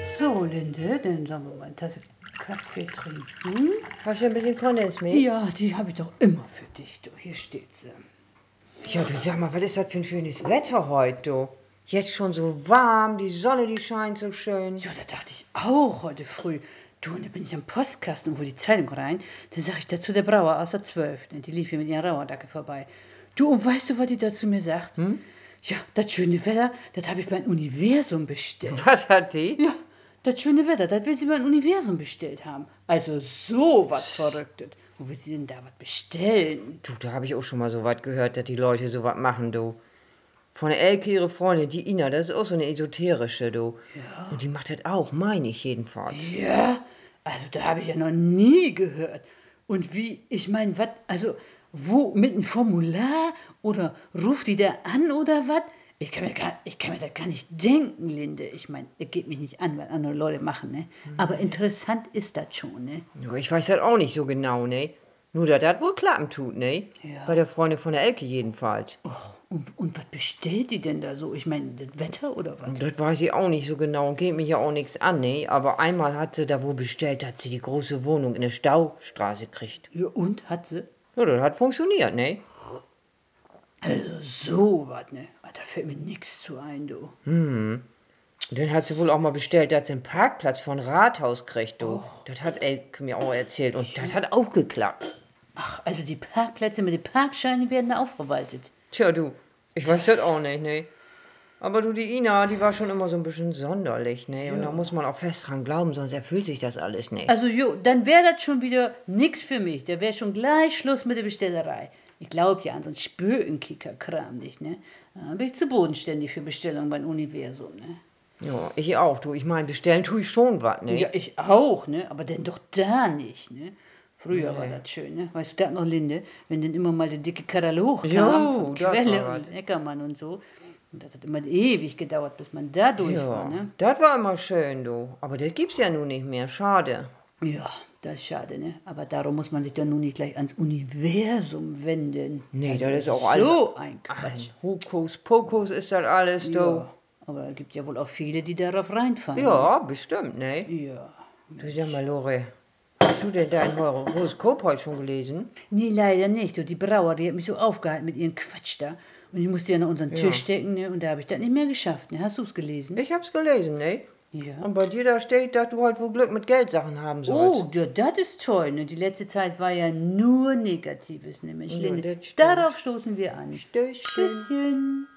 So, Linde, dann sollen wir mal eine Tasse Kaffee trinken. Hast du ein bisschen Kondensmilch? Ja, die habe ich doch immer für dich, du. Hier steht sie. Ja, du sag mal, was ist das für ein schönes Wetter heute, du? Jetzt schon so warm, die Sonne, die scheint so schön. Ja, da dachte ich auch heute früh. Du, und da bin ich am Postkasten und hol die Zeitung rein. Dann sag ich dazu der Brauer aus der 12. Die lief hier mit ihrer Rauerdacke vorbei. Du, und weißt du, was die dazu mir sagt? Hm? Ja, das schöne Wetter, das habe ich beim Universum bestellt. Was hat die? Ja, das schöne Wetter, das will sie beim Universum bestellt haben. Also so was Verrücktes. Wo will sie denn da was bestellen? Du, da habe ich auch schon mal so was gehört, dass die Leute so was machen, du. Von der Elke, ihre Freundin, die Ina, das ist auch so eine esoterische, du. Ja. Und die macht das auch, meine ich jedenfalls. Ja, also da habe ich ja noch nie gehört. Und wie, ich meine, was, also, wo, mit einem Formular? Oder ruft die da an oder was? Ich kann, mir gar, ich kann mir das gar nicht denken, Linde. Ich meine, es geht mich nicht an, was andere Leute machen, ne? Aber interessant ist das schon, ne? Ja, ich weiß das auch nicht so genau, ne? Nur, dass das wohl klappen tut, ne? Ja. Bei der Freundin von der Elke jedenfalls. Och, und, und was bestellt die denn da so? Ich meine, das Wetter oder was? Das weiß ich auch nicht so genau und geht mich ja auch nichts an, ne? Aber einmal hat sie da wohl bestellt, dass sie die große Wohnung in der Staustraße kriegt. Ja, und hat sie? Ja, das hat funktioniert, ne? Also so was, ne? Ah, Da fällt mir nichts zu ein, du. Und dann hat sie wohl auch mal bestellt, dass sie einen Parkplatz von Rathaus kriegt, du. Das hat Elke mir auch erzählt und das hat auch geklappt. Ach, also die Parkplätze mit den Parkscheinen werden da aufverwaltet. Tja, du, ich weiß das auch nicht, ne? Aber du, die Ina, die war schon immer so ein bisschen sonderlich, ne? Und da muss man auch fest dran glauben, sonst erfüllt sich das alles nicht. Also jo, dann wäre das schon wieder nix für mich. Da wäre schon gleich Schluss mit der Bestellerei. Ich glaube ja an so einen Spökenkicker-Kram nicht, ne? Da bin ich zu bodenständig für Bestellungen beim Universum, ne? Ja, ich auch, du. Ich meine, bestellen tue ich schon was, ne? Ja, ich auch, ne? Aber denn doch da nicht, ne? Früher war das schön, ne? Weißt du, das noch, Linde? Wenn denn immer mal der dicke Kerl hochkam, Jo, von Quelle war und Neckermann und so. Und das hat immer ewig gedauert, bis man da durch war, Ja, ne? das war immer schön, du. Aber das gibt's ja nun nicht mehr. Schade. Ja, das ist schade, ne? Aber darum muss man sich dann nun nicht gleich ans Universum wenden. Nee, das ist auch alles. So ein Quatsch. Ein Hokuspokus ist das alles, du. Ja, aber es gibt ja wohl auch viele, die darauf reinfallen. Ja, bestimmt, ne? Ja. Du sag mal, Lore, hast du denn dein Horoskop heute schon gelesen? Nee, leider nicht. Du, die Brauer, die hat mich so aufgehalten mit ihrem Quatsch da. Und ich musste ja noch unseren Tisch decken, ne? Und da habe ich das nicht mehr geschafft, ne? Hast du es gelesen? Ich hab's gelesen, ne? Ja. Und bei dir da steht, dass du heute wohl Glück mit Geldsachen haben sollst. Oh, ja, das ist toll. Ne? Die letzte Zeit war ja nur Negatives, ne, Mensch, Ja, Linde. Darauf stoßen wir an. Stößchen. Tschüsschen.